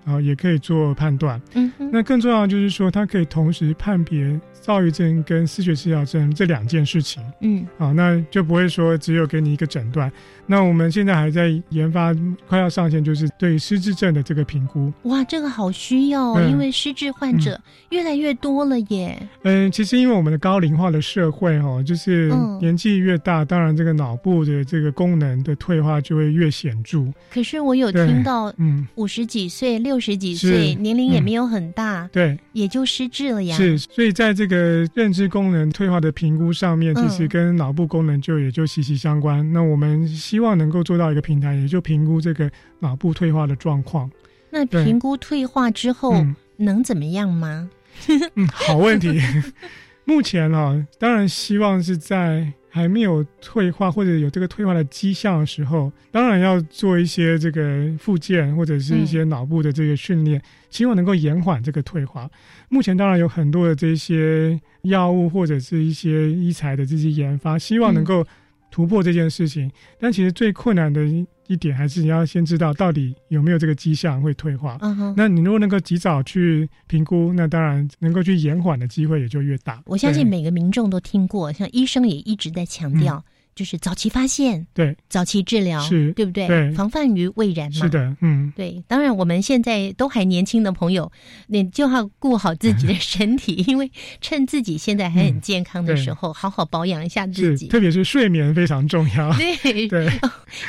啊，也可以做判断。嗯，那更重要的就是说，它可以同时判别躁郁症跟思觉失调症这两件事情。嗯好，那就不会说只有给你一个诊断。那我们现在还在研发，快要上线，就是对失智症的这个评估。哇，这个好需要哦，嗯因为失智患者越来越多了耶。嗯，其实因为我们的高龄化的社会哦，就是嗯年纪越大，当然这个脑部的这个功能的退化就会越显著。可是我有听到嗯五十几岁、六六十几岁，年龄也没有很大，对，也就失智了呀。是，所以在这个认知功能退化的评估上面，其实跟脑部功能就也就息息相关。那我们希望能够做到一个平台，也就评估这个脑部退化的状况。那评估退化之后能怎么样吗？嗯，好问题。目前啊，当然希望是在还没有退化或者有这个退化的迹象的时候，当然要做一些这个复健或者是一些脑部的这个训练，希望能够延缓这个退化。目前当然有很多的这些药物或者是一些医材的这些研发，希望能够突破这件事情。但其实最困难的。一点还是你要先知道到底有没有这个迹象会退化。嗯哼，那你如果能够及早去评估，那当然能够去延缓的机会也就越大。我相信每个民众都听过，像医生也一直在强调。就是早期发现，对早期治疗，是对不对？对，防范于未然嘛。是的，嗯，对。当然，我们现在都还年轻的朋友，你就要顾好自己的 身体，因为趁自己现在还很健康的时候，好好保养一下自己。特别是睡眠非常重要。对对。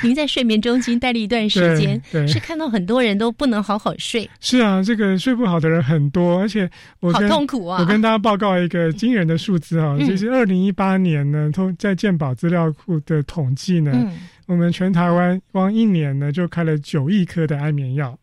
您在睡眠中心待了一段时间，是看到很多人都不能好好睡。是啊，这个睡不好的人很多，而且我好痛苦啊！我跟大家报告一个惊人的数字啊，就是二零一八年呢，通在健保资料库的统。计呢？我们全台湾光一年呢就开了九亿颗的安眠药，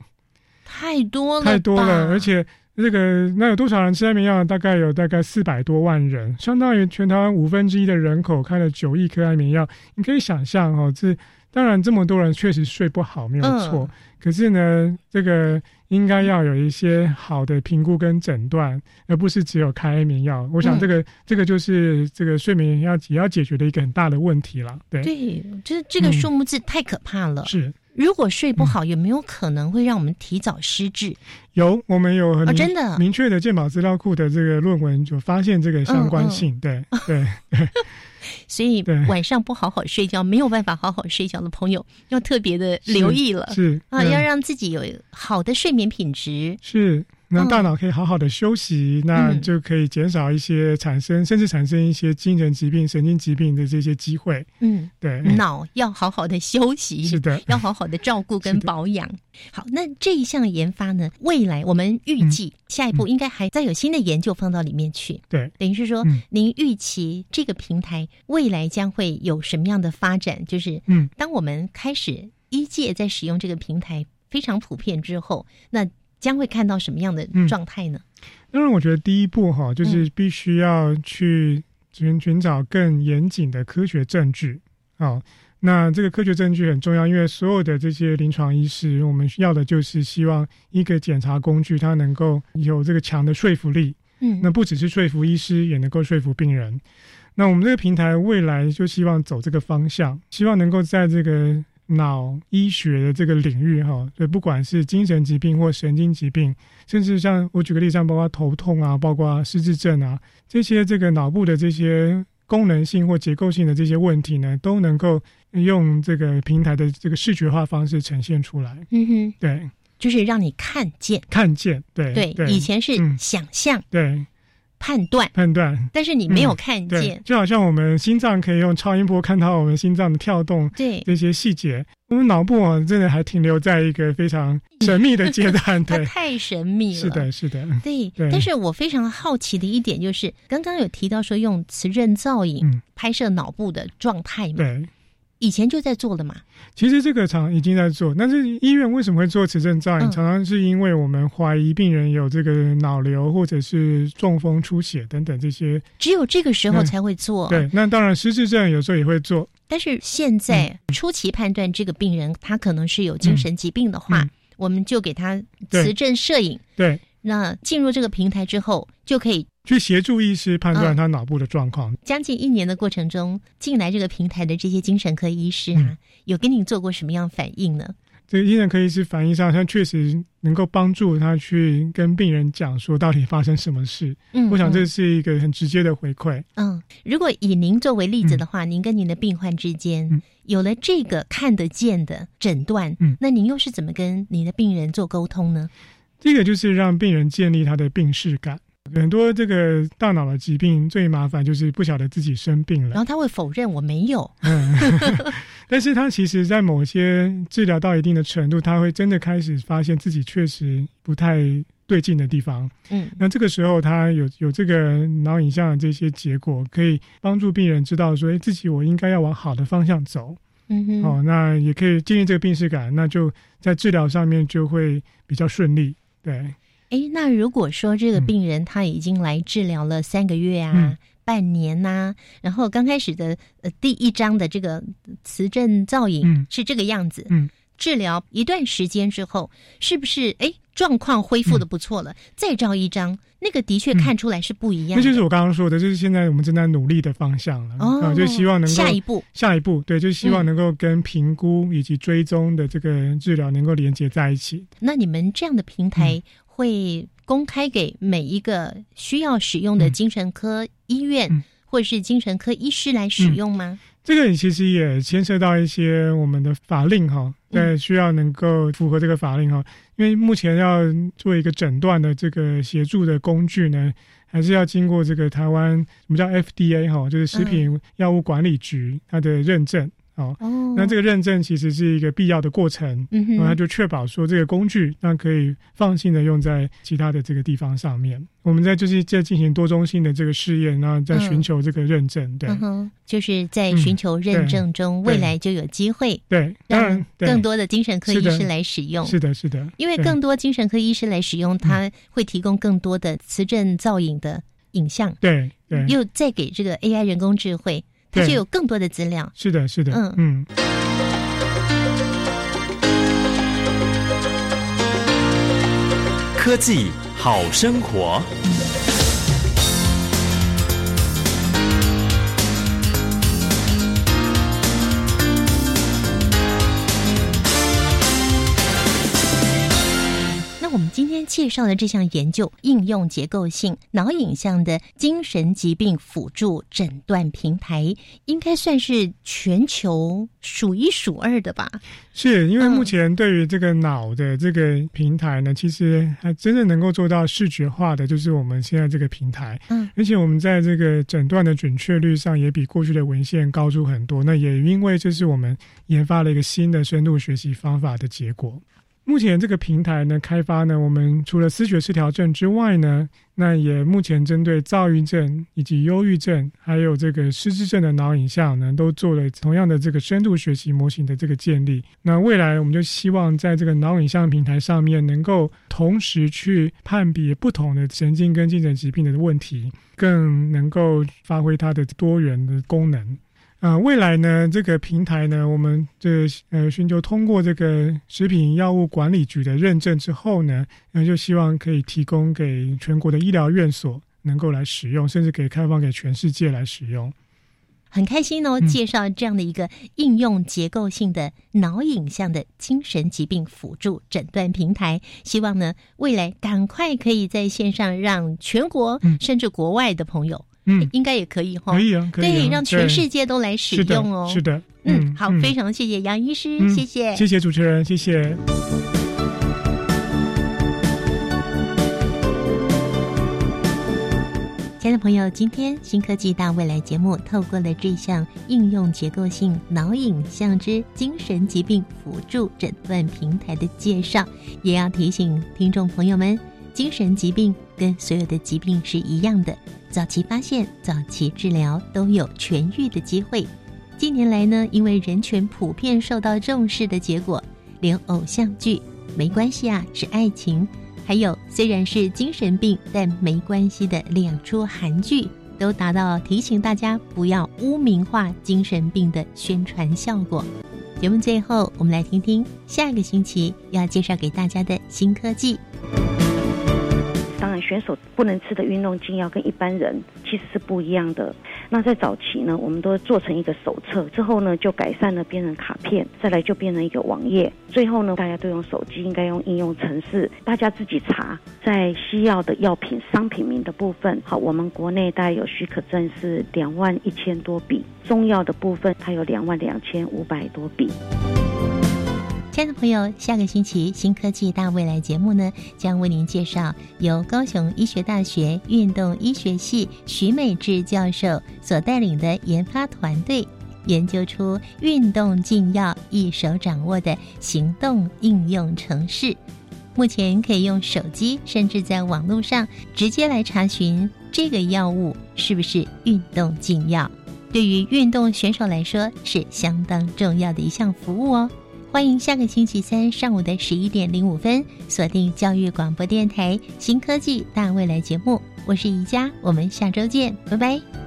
太多了，太多了。而且这个那有多少人吃安眠药？大概有大概四百多万人，相当于全台湾五分之一的人口开了九亿颗安眠药。你可以想象哦，这当然这么多人确实睡不好，没有错。可是呢，这个。应该要有一些好的评估跟诊断，而不是只有开安眠药。我想这个这个就是这个睡眠要也要解决的一个很大的问题了。对，对，就是这个数目字太可怕了。是，如果睡不好，有没有可能会让我们提早失智？有，我们有很真的明确的健保资料库的这个论文就发现这个相关性。对，对，对。所以晚上不好好睡觉，没有办法好好睡觉的朋友，要特别的留意了。是啊，要让自己有好的睡眠品质。是。那大脑可以好好的休息，那就可以减少一些产生，甚至产生一些精神疾病、神经疾病的这些机会。嗯，对，脑要好好的休息，是的，要好好的照顾 跟保养。好，那这一项研发呢，未来我们预计下一步应该还再有新的研究放到里面去。对，等于是说，您预期这个平台未来将会有什么样的发展？就是，嗯，当我们开始一届在使用这个平台非常普遍之后，那。将会看到什么样的状态呢？当然，我觉得第一步哈，就是必须要去寻寻找更严谨的科学证据。好，那这个科学证据很重要，因为所有的这些临床医师，我们需要的就是希望一个检查工具，它能够有这个强的说服力。嗯，那不只是说服医师，也能够说服病人。那我们这个平台未来就希望走这个方向，希望能够在这个。脑医学的这个领域，哈，所以不管是精神疾病或神经疾病，甚至像我举个例子，像包括头痛啊，包括失智症啊，这些这个脑部的这些功能性或结构性的这些问题呢，都能够用这个平台的这个视觉化方式呈现出来。嗯哼，对，就是让你看见，看见，对，对，以前是想象，对。判断。判断，但是你没有看见，就好像我们心脏可以用超音波看到我们心脏的跳动，对。这些细节，我们脑部啊，真的还停留在一个非常神秘的阶段，对，太神秘了，是的，是的，对。但是我非常好奇的一点就是，刚刚有提到说用磁振造影拍摄脑部的状态嘛？对。以前就在做了嘛，其实这个厂已经在做，但是医院为什么会做磁振造影？常常是因为我们怀疑病人有这个脑瘤或者是中风出血等等这些，只有这个时候才会做。对，那当然失智症有时候也会做，但是现在初期判断这个病人他可能是有精神疾病的话，我们就给他磁振摄影。对。那进入这个平台之后，就可以去协助医师判断他脑部的状况。将近一年的过程中，进来这个平台的这些精神科医师啊，有跟你做过什么样反应呢？这个精神科医师反应上，他确实能够帮助他去跟病人讲说到底发生什么事。嗯，我想这是一个很直接的回馈。嗯，如果以您作为例子的话，您跟您的病患之间有了这个看得见的诊断，嗯，那您又是怎么跟您的病人做沟通呢？这个就是让病人建立他的病视感。很多这个大脑的疾病最麻烦就是不晓得自己生病了，然后他会否认我没有。嗯 但是他其实在某些治疗到一定的程度，他会真的开始发现自己确实不太对劲的地方。嗯，那这个时候他有有这个脑影像的这些结果，可以帮助病人知道说，哎，自己我应该要往好的方向走。嗯哼，哦，那也可以建立这个病视感，那就在治疗上面就会比较顺利。对，哎，那如果说这个嗯病人他已经来治疗了三个月啊、嗯半年呐、然后刚开始的呃第一章的这个磁振造影嗯是这个样子，嗯，治疗一段时间之后，是不是哎状况恢复的不错了？再照一张，那个的确嗯看出来是不一样的。那就是我刚刚说的，就是现在我们正在努力的方向了。哦啊，就希望能够下一步，下一步，对，就希望嗯能够跟评估以及追踪的这个治疗能够连接在一起。那你们这样的平嗯台会公开给每一个需要使用的嗯。精神科医院、嗯。或者是精神科医师来使用吗？这个其实也牵涉到一些我们的法令哈，在需要能够符合这个法令哈，因为目前要做一个诊断的这个协助的工具呢，还是要经过这个台湾我们叫 FDA 哈，就是食品药物管理局它的认证哦。哦，那这个认证其实是一个必要的过程，嗯然后它，就确保说这个工具那可以放心的用在其他的这个地方上面。我们在就是在进行多中心的这个试验，然后在寻求这个认证。对嗯哼，就是在嗯寻求认证中，对未来就有机会对，当然让对更多的精神科医师来使用。是的，是的，因为更多精神科医师来使用，它会提供更多的磁振造影的影像，对对又再给这个 AI 人工智慧，它就有更多的资料。是的，是的，嗯嗯科技好生活。我们今天介绍的这项研究，应用结构性脑影像的精神疾病辅助诊断平台，应该算是全球数一数二的吧？是因为嗯目前对于这个脑的这个平台呢，其实还真正能够做到视觉化的，就是我们现在这个平台。嗯，而且我们在这个诊断的准确率上，也比过去的文献高出很多。那也因为这是我们研发了一个新的深度学习方法的结果。目前这个平台呢，开发呢，我们除了思觉失调症之外呢，那也目前针对躁郁症以及忧郁症，还有这个失智症的脑影像呢，都做了同样的这个深度学习模型的这个建立。那未来我们就希望在这个脑影像平台上面，能够同时去判别不同的神经跟精神疾病的问题，更能够发挥它的多元的功能。啊、未来呢，这个平台呢，我们这呃寻求通过这个食品药物管理局的认证之后呢，那就希望可以提供给全国的医疗院所能够来使用，甚至可以开放给全世界来使用。很开心哦，嗯介绍这样的一个应用结构性的脑影像的精神疾病辅助诊断平台，希望呢未来赶快可以在线上让全国、嗯甚至国外的朋友，嗯，应该也可以哈、可以啊，可以、啊，对，让全世界都来使用哦。是的，嗯，好，非常谢谢杨医师，嗯谢谢。谢谢主持人，谢谢。亲爱的朋友，今天新科技大未来节目透过了这项应用结构性脑影像之精神疾病辅助诊断平台的介绍，也要提醒听众朋友们，精神疾病跟所有的疾病是一样的，早期发现、早期治疗都有痊愈的机会。近年来呢，因为人权普遍受到重视的结果，连偶像剧没关系啊，是爱情。还有，虽然是精神病，但没关系的两出韩剧，都达到提醒大家不要污名化精神病的宣传效果。节目最后，我们来听听下一个星期要介绍给大家的新科技。当然，选手不能吃的运动禁药跟一般人其实是不一样的。那在早期呢，我们都做成一个手册，之后呢就改善了变成卡片，再来就变成一个网页，最后呢大家都用手机，应该用应用程式，大家自己查。在西药的药品商品名的部分，好，我们国内大概有许可证是两万一千多笔，中药的部分它有两万两千五百多笔。亲爱的朋友，下个星期新科技大未来节目呢，将为您介绍由高雄医学大学运动医学系徐美智教授所带领的研发团队，研究出运动禁药一手掌握的行动应用程式。目前可以用手机，甚至在网络上直接来查询这个药物是不是运动禁药。对于运动选手来说，是相当重要的一项服务哦。欢迎下个星期三上午的十一点零五分锁定教育广播电台新科技大未来节目，我是宜佳，我们下周见，拜拜。